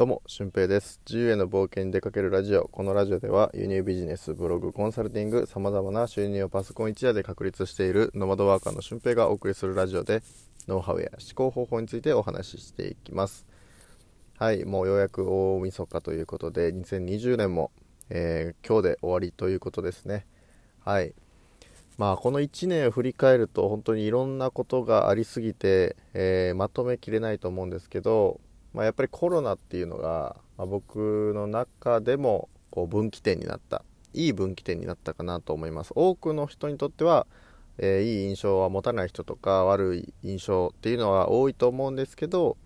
どうも、俊平です。自由への冒険に出かけるラジオ。このラジオでは、輸入ビジネス、ブログ、コンサルティング、様々な収入をパソコン一夜で確立しているノマドワーカーの俊平がお送りするラジオで、ノウハウや思考方法についてお話ししていきます。はい、もうようやく大晦日ということで、2020年も、えー今日で終わりということですね。はい。まあ、この1年を振り返ると本当にいろんなことがありすぎて、えーまとめきれないと思うんですけど、まあ、やっぱりコロナっていうのが、まあ僕の中でもこう分岐点になった。いい分岐点になったかなと思います。多くの人にとっては、えーいい印象は持たない人とか悪い印象っていうのは多いと思うんですけど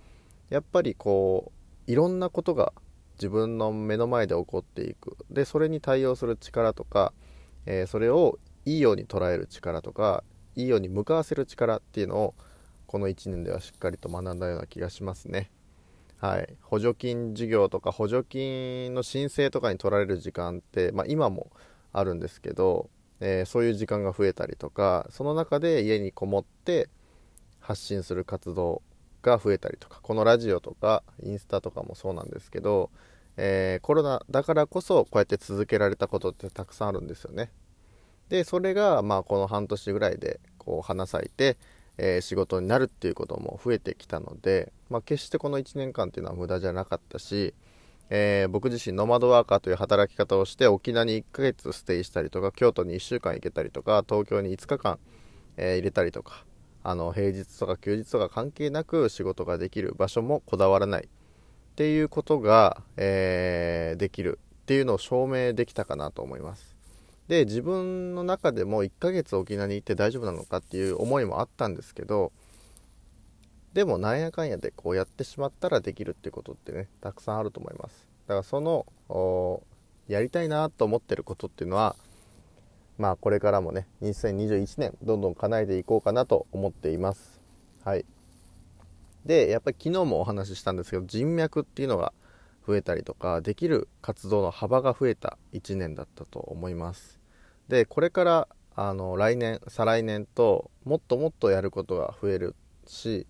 やっぱりこういろんなことが自分の目の前で起こっていく。でそれに対応する力とか、えーそれをいいように捉える力とかいいように向かわせる力っていうのをこの1年ではしっかりと学んだような気がしますね。はい、補助金事業とか補助金の申請とかに取られる時間って、まあ、今もあるんですけど、えーそういう時間が増えたりとかその中で家にこもって発信する活動が増えたりとかこのラジオとかインスタとかもそうなんですけど、えーコロナだからこそこうやって続けられたことってたくさんあるんですよね。でそれがまあこの半年ぐらいでこう花咲いて、えー仕事になるっていうことも増えてきたので、まあ、決してこの1年間っていうのは無駄じゃなかったし、えー僕自身ノマドワーカーという働き方をして沖縄に1ヶ月ステイしたりとか京都に1週間行けたりとか東京に5日間、えー入れたりとかあの平日とか休日とか関係なく仕事ができる場所もこだわらない。っていうことが、えーできるっていうのを証明できたかなと思います。で自分の中でも1ヶ月沖縄に行って大丈夫なのかっていう思いもあったんですけどでもなんやかんやでこうやってしまったらできるってことってねたくさんあると思います。だからそのやりたいなと思ってることっていうのはまあこれからもね2021年どんどん叶えていこうかなと思っています。はい。でやっぱり昨日もお話ししたんですけど人脈っていうのが増えたりとかできる活動の幅が増えた1年だったと思います。でこれからあの来年再来年ともっともっとやることが増えるし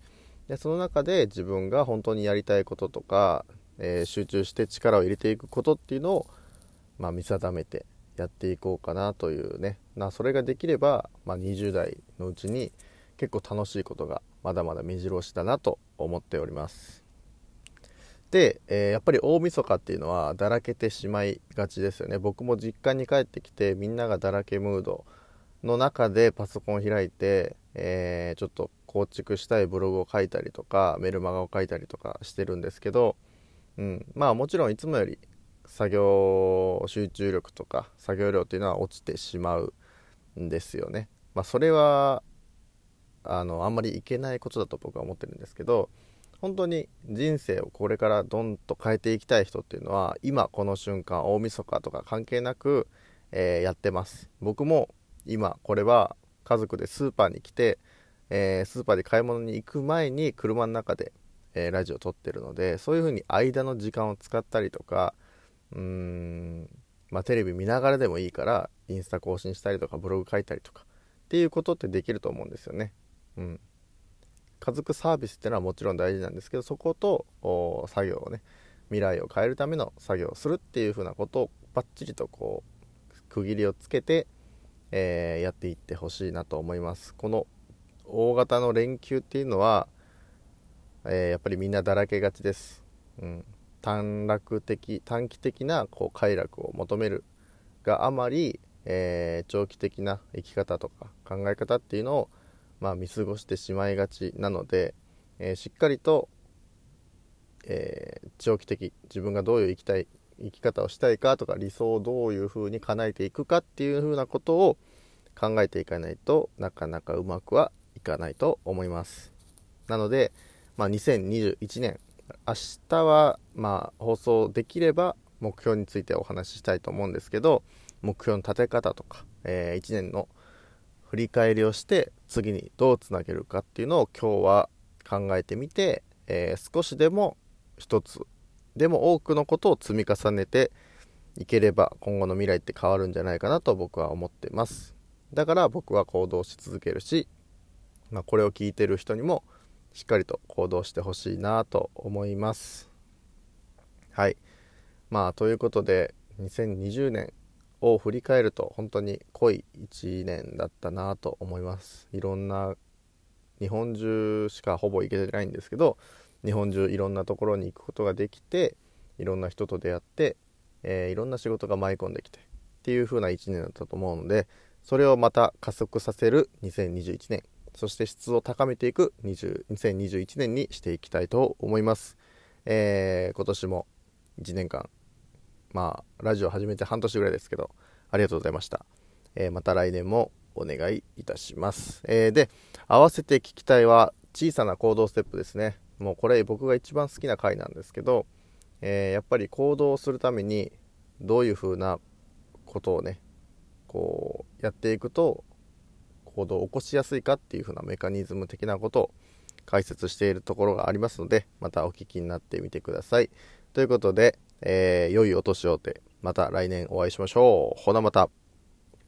でその中で自分が本当にやりたいこととか、えー集中して力を入れていくことっていうのを、まあ、見定めてやっていこうかなというね。なそれができれば、まあ、20代のうちに結構楽しいことがまだまだ目白押しだなと思っております。で、えーやっぱり大晦日っていうのはだらけてしまいがちですよね僕も実家に帰ってきてみんながだらけムードの中でパソコンを開いて、えーちょっと構築したいブログを書いたりとかメルマガを書いたりとかしてるんですけど、うん、まあもちろんいつもより作業集中力とか作業量っていうのは落ちてしまうんですよね。まあ、それはあのあんまりいけないことだと僕は思ってるんですけど本当に人生をこれからどんと変えていきたい人っていうのは今この瞬間大晦日とか関係なく、えーやってます僕も今これは家族でスーパーに来て、えースーパーで買い物に行く前に車の中で、えーラジオ撮ってるのでそういう風に間の時間を使ったりとかうーんまあテレビ見ながらでもいいからインスタ更新したりとかブログ書いたりとかっていうことってできると思うんですよね。うん、家族サービスっていうのはもちろん大事なんですけどそこと作業をね未来を変えるための作業をするっていうふうなことをバッチリとこう区切りをつけて、えーやっていってほしいなと思います。この大型の連休っていうのは、えーやっぱりみんなだらけがちです、うん、短絡的短期的なこう快楽を求めるがあまり、えー長期的な生き方とか考え方っていうのを、まあ、見過ごしてしまいがちなので、えーしっかりと、えー長期的自分がどういう生きたい生き方をしたいかとか理想をどういうふうに叶えていくかっていうふうなことを考えていかないとなかなかうまくはいかないと思います。なので、まあ、2021年明日はまあ放送できれば目標についてお話ししたいと思うんですけど目標の立て方とか、え1年の振り返りをして次にどうつなげるかっていうのを今日は考えてみて、えー少しでも一つでも多くのことを積み重ねていければ今後の未来って変わるんじゃないかなと僕は思ってます。だから僕は行動し続けるし、まあ、これを聞いてる人にもしっかりと行動してほしいなと思います。はい。まあということで2020年を振り返ると本当に濃い1年だったなと思います。いろんな日本中しかほぼ行けてないんですけど日本中いろんなところに行くことができていろんな人と出会って、えー、いろんな仕事が舞い込んできてっていう風な1年だったと思うのでそれをまた加速させる2021年そして質を高めていく20 2021年にしていきたいと思います、えー、今年も1年間まあラジオ始めて半年ぐらいですけどありがとうございました、えー、また来年もお願いいたします、えー、で合わせて聞きたいは小さな行動ステップですね。もうこれ僕が一番好きな回なんですけど、えー、やっぱり行動をするためにどういう風なことをねこうやっていくと行動を起こしやすいかっていう風なメカニズム的なことを解説しているところがありますのでまたお聞きになってみてください。ということで、えー、良いお年をってまた来年お会いしましょう。ほなまた。